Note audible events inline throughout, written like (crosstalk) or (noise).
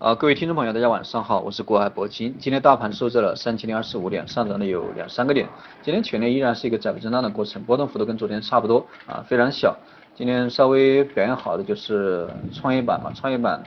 啊，各位听众朋友，大家晚上好，我是国海铂金。今天大盘收在了三千零二十五点，上涨了有两三个点。今天全年依然是一个窄幅震荡的过程，波动幅度跟昨天差不多啊，非常小。今天稍微表现好的就是创业板嘛，创业板。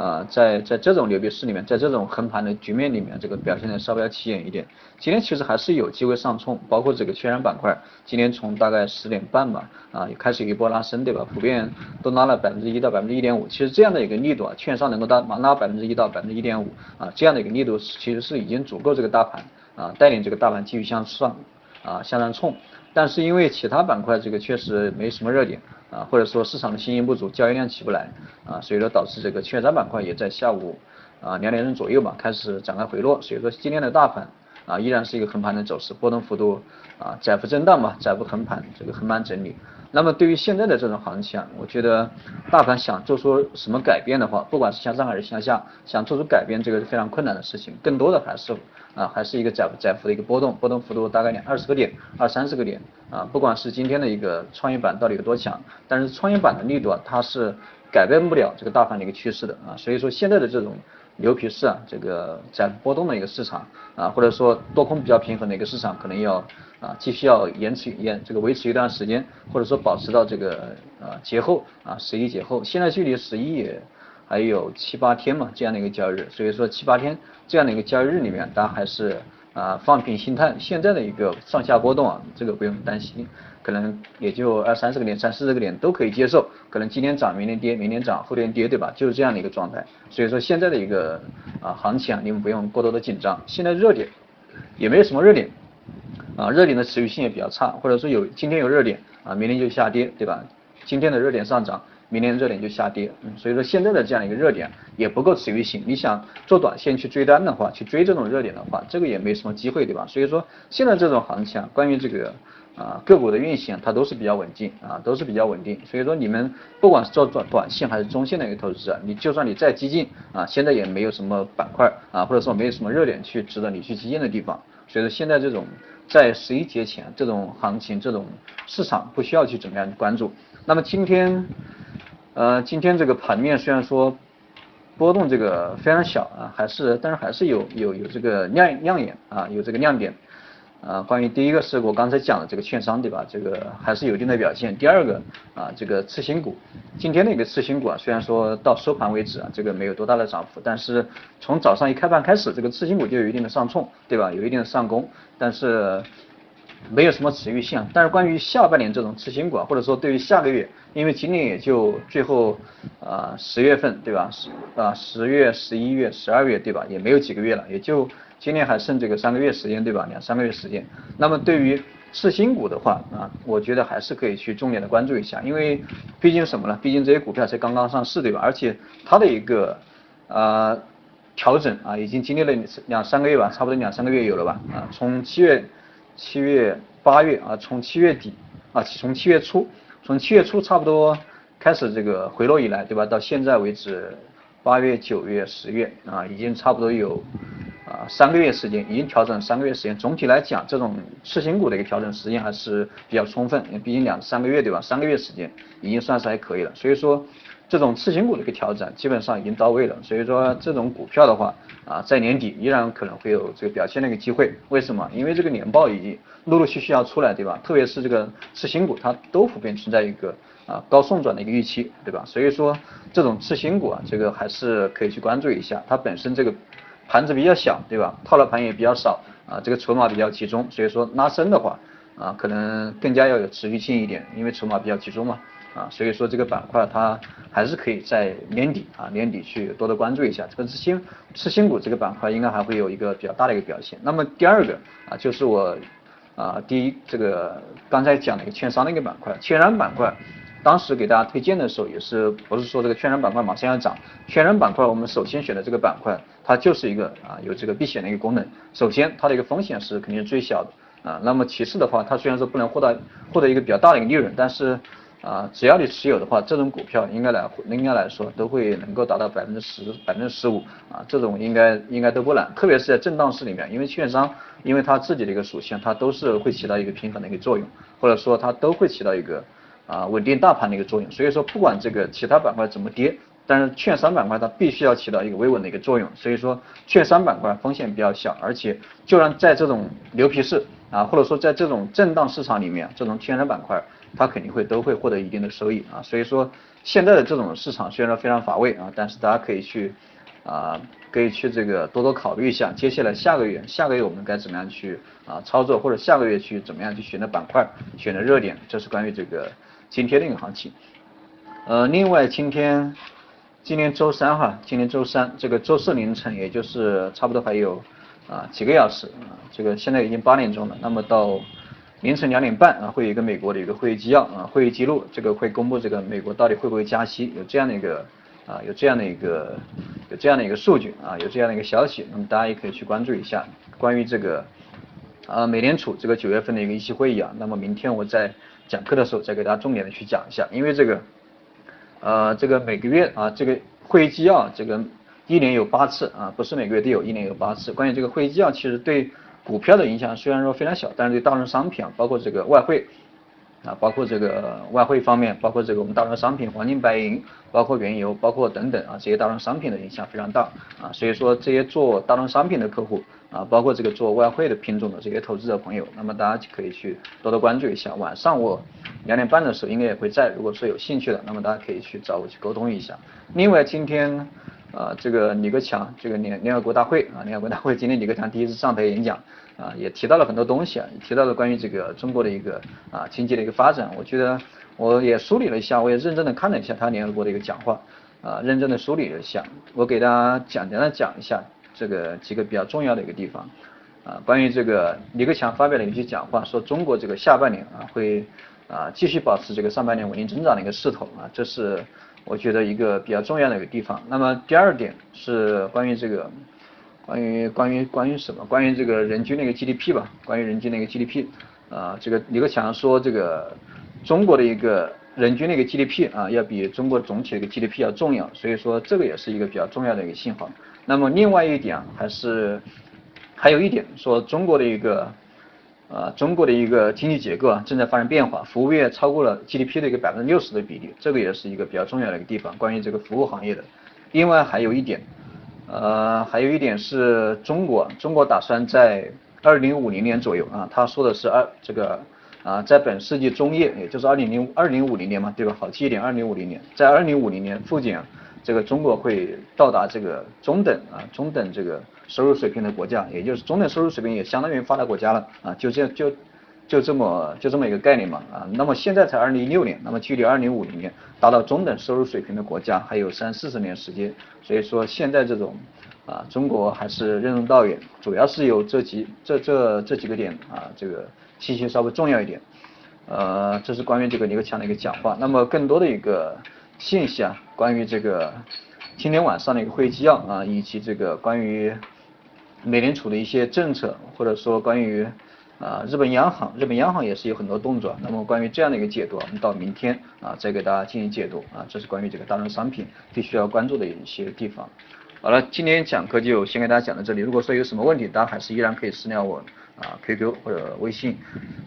啊，在在这种牛逼市里面，在这种横盘的局面里面，这个表现的稍微要起眼一点。今天其实还是有机会上冲，包括这个券商板块，今天从大概十点半吧，啊，开始一波拉升，对吧？普遍都拉了百分之一到百分之一点五。其实这样的一个力度啊，券商能够拉拉百分之一到百分之一点五，啊，这样的一个力度其实是已经足够这个大盘啊带领这个大盘继续向上啊向上冲。但是因为其他板块这个确实没什么热点。啊，或者说市场的信心不足，交易量起不来，啊，所以说导致这个券商板块也在下午啊两点钟左右吧开始展开回落，所以说今天的大盘啊依然是一个横盘的走势，波动幅度啊窄幅震荡吧，窄幅横盘，这个横盘整理。那么对于现在的这种行情啊，我觉得大盘想做出什么改变的话，不管是向上还是向下，想做出改变，这个是非常困难的事情，更多的还是啊还是一个窄窄幅的一个波动，波动幅度大概两二十个点，二三十个点啊，不管是今天的一个创业板到底有多强，但是创业板的力度啊，它是改变不了这个大盘的一个趋势的啊，所以说现在的这种。牛皮市啊，这个在波动的一个市场啊，或者说多空比较平衡的一个市场，可能要啊继续要延迟延这个维持一段时间，或者说保持到这个啊节后啊十一节后，现在距离十一也还有七八天嘛，这样的一个交易日，所以说七八天这样的一个交易日里面，大家还是。啊，放平心态，现在的一个上下波动啊，这个不用担心，可能也就二三十个点、三四十个点都可以接受，可能今天涨，明天跌，明天涨，后天跌，对吧？就是这样的一个状态。所以说现在的一个啊行情啊，你们不用过多的紧张。现在热点也没有什么热点啊，热点的持续性也比较差，或者说有今天有热点啊，明天就下跌，对吧？今天的热点上涨。明天热点就下跌，嗯，所以说现在的这样一个热点也不够持续性。你想做短线去追单的话，去追这种热点的话，这个也没什么机会，对吧？所以说现在这种行情，啊，关于这个啊个股的运行，它都是比较稳定啊，都是比较稳定。所以说你们不管是做短短线还是中线的一个投资者，你就算你再激进啊，现在也没有什么板块啊，或者说没有什么热点去值得你去激进的地方。所以说现在这种在十一节前这种行情，这种市场不需要去怎么样关注。那么今天。呃，今天这个盘面虽然说波动这个非常小啊，还是但是还是有有有这个亮亮眼啊，有这个亮点啊。关于第一个是我刚才讲的这个券商对吧？这个还是有一定的表现。第二个啊，这个次新股，今天的一个次新股啊，虽然说到收盘为止啊，这个没有多大的涨幅，但是从早上一开盘开始，这个次新股就有一定的上冲，对吧？有一定的上攻，但是。没有什么持续性，但是关于下半年这种次新股啊，或者说对于下个月，因为今年也就最后啊十月份对吧？十啊十月、十一月、十二月对吧？也没有几个月了，也就今年还剩这个三个月时间对吧？两三个月时间。那么对于次新股的话啊，我觉得还是可以去重点的关注一下，因为毕竟什么呢？毕竟这些股票才刚刚上市对吧？而且它的一个啊调整啊，已经经历了两三个月吧，差不多两三个月有了吧？啊，从七月。七月、八月啊，从七月底啊，从七月初，从七月初差不多开始这个回落以来，对吧？到现在为止，八月、九月、十月啊，已经差不多有啊三个月时间，已经调整三个月时间。总体来讲，这种次新股的一个调整时间还是比较充分，毕竟两三个月对吧？三个月时间已经算是还可以了。所以说。这种次新股的一个调整基本上已经到位了，所以说这种股票的话啊，在年底依然可能会有这个表现的一个机会。为什么？因为这个年报已经陆陆续续要出来，对吧？特别是这个次新股，它都普遍存在一个啊高送转的一个预期，对吧？所以说这种次新股啊，这个还是可以去关注一下。它本身这个盘子比较小，对吧？套牢盘也比较少啊，这个筹码比较集中，所以说拉升的话啊，可能更加要有持续性一点，因为筹码比较集中嘛。啊，所以说这个板块它还是可以在年底啊年底去多多关注一下这个次新次新股这个板块应该还会有一个比较大的一个表现。那么第二个啊就是我啊第一这个刚才讲的一个券商的一个板块，券商板块当时给大家推荐的时候也是不是说这个券商板块马上要涨，券商板块我们首先选的这个板块它就是一个啊有这个避险的一个功能，首先它的一个风险是肯定是最小的啊，那么其次的话它虽然说不能获得获得一个比较大的一个利润，但是啊，只要你持有的话，这种股票应该来应该来说都会能够达到百分之十、百分之十五啊，这种应该应该都不难。特别是在震荡市里面，因为券商因为它自己的一个属性，它都是会起到一个平衡的一个作用，或者说它都会起到一个啊稳定大盘的一个作用。所以说，不管这个其他板块怎么跌，但是券商板块它必须要起到一个维稳的一个作用，所以说券商板块风险比较小，而且就算在这种牛皮市啊，或者说在这种震荡市场里面，这种券商板块它肯定会都会获得一定的收益啊，所以说现在的这种市场虽然说非常乏味啊，但是大家可以去啊，可以去这个多多考虑一下，接下来下个月下个月我们该怎么样去啊操作，或者下个月去怎么样去选择板块，选择热点，这是关于这个今天的一个行情。呃，另外今天。今天周三哈，今天周三，这个周四凌晨，也就是差不多还有啊几个小时啊，这个现在已经八点钟了，那么到凌晨两点半啊，会有一个美国的一个会议纪要啊，会议记录，这个会公布这个美国到底会不会加息，有这样的一个啊，有这样的一个有这样的一个数据啊，有这样的一个消息，那么大家也可以去关注一下关于这个啊美联储这个九月份的一个议息会议啊，那么明天我在讲课的时候再给大家重点的去讲一下，因为这个。呃，这个每个月啊，这个会议纪要，这个一年有八次啊，不是每个月都有，一年有八次。关于这个会议纪要，其实对股票的影响虽然说非常小，但是对大宗商品啊，包括这个外汇。啊，包括这个外汇方面，包括这个我们大宗商品，黄金、白银，包括原油，包括等等啊，这些大宗商品的影响非常大啊，所以说这些做大宗商品的客户啊，包括这个做外汇的品种的这些投资者朋友，那么大家就可以去多多关注一下。晚上我两点半的时候应该也会在，如果说有兴趣的，那么大家可以去找我去沟通一下。另外今天啊，这个李克强这个联联合国大会啊，联合国大会 (laughs) 今天李克强第一次上台演讲。啊，也提到了很多东西啊，提到了关于这个中国的一个啊经济的一个发展。我觉得我也梳理了一下，我也认真的看了一下他联合国的一个讲话，啊，认真的梳理了一下。我给大家简单的讲一下这个几个比较重要的一个地方。啊，关于这个李克强发表了一些讲话，说中国这个下半年啊会啊继续保持这个上半年稳定增长的一个势头啊，这是我觉得一个比较重要的一个地方。那么第二点是关于这个。关于关于关于什么？关于这个人均那个 GDP 吧，关于人均那个 GDP，啊，这个李克强说这个中国的一个人均那个 GDP 啊，要比中国总体的一个 GDP 要重要，所以说这个也是一个比较重要的一个信号。那么另外一点啊还是还有一点说中国的一个啊中国的一个经济结构啊正在发生变化，服务业超过了 GDP 的一个百分之六十的比例，这个也是一个比较重要的一个地方。关于这个服务行业的，另外还有一点。呃，还有一点是中国，中国打算在二零五零年左右啊，他说的是二这个啊，在本世纪中叶，也就是二零零二零五零年嘛，对吧？好记一点，二零五零年，在二零五零年附近啊，这个中国会到达这个中等啊中等这个收入水平的国家，也就是中等收入水平也相当于发达国家了啊，就这样就。就这么就这么一个概念嘛啊，那么现在才二零一六年，那么距离二零五零年达到中等收入水平的国家还有三四十年时间，所以说现在这种啊中国还是任重道远，主要是有这几这这这几个点啊这个信息稍微重要一点，呃这是关于这个李克强的一个讲话，那么更多的一个信息啊，关于这个今天晚上的一个会议纪要啊，以及这个关于美联储的一些政策，或者说关于。啊，日本央行，日本央行也是有很多动作。那么关于这样的一个解读，我们到明天啊再给大家进行解读啊，这是关于这个大宗商品必须要关注的一些地方。好了，今天讲课就先给大家讲到这里。如果说有什么问题，大家还是依然可以私聊我啊，QQ 或者微信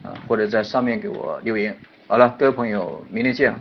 啊，或者在上面给我留言。好了，各位朋友，明天见。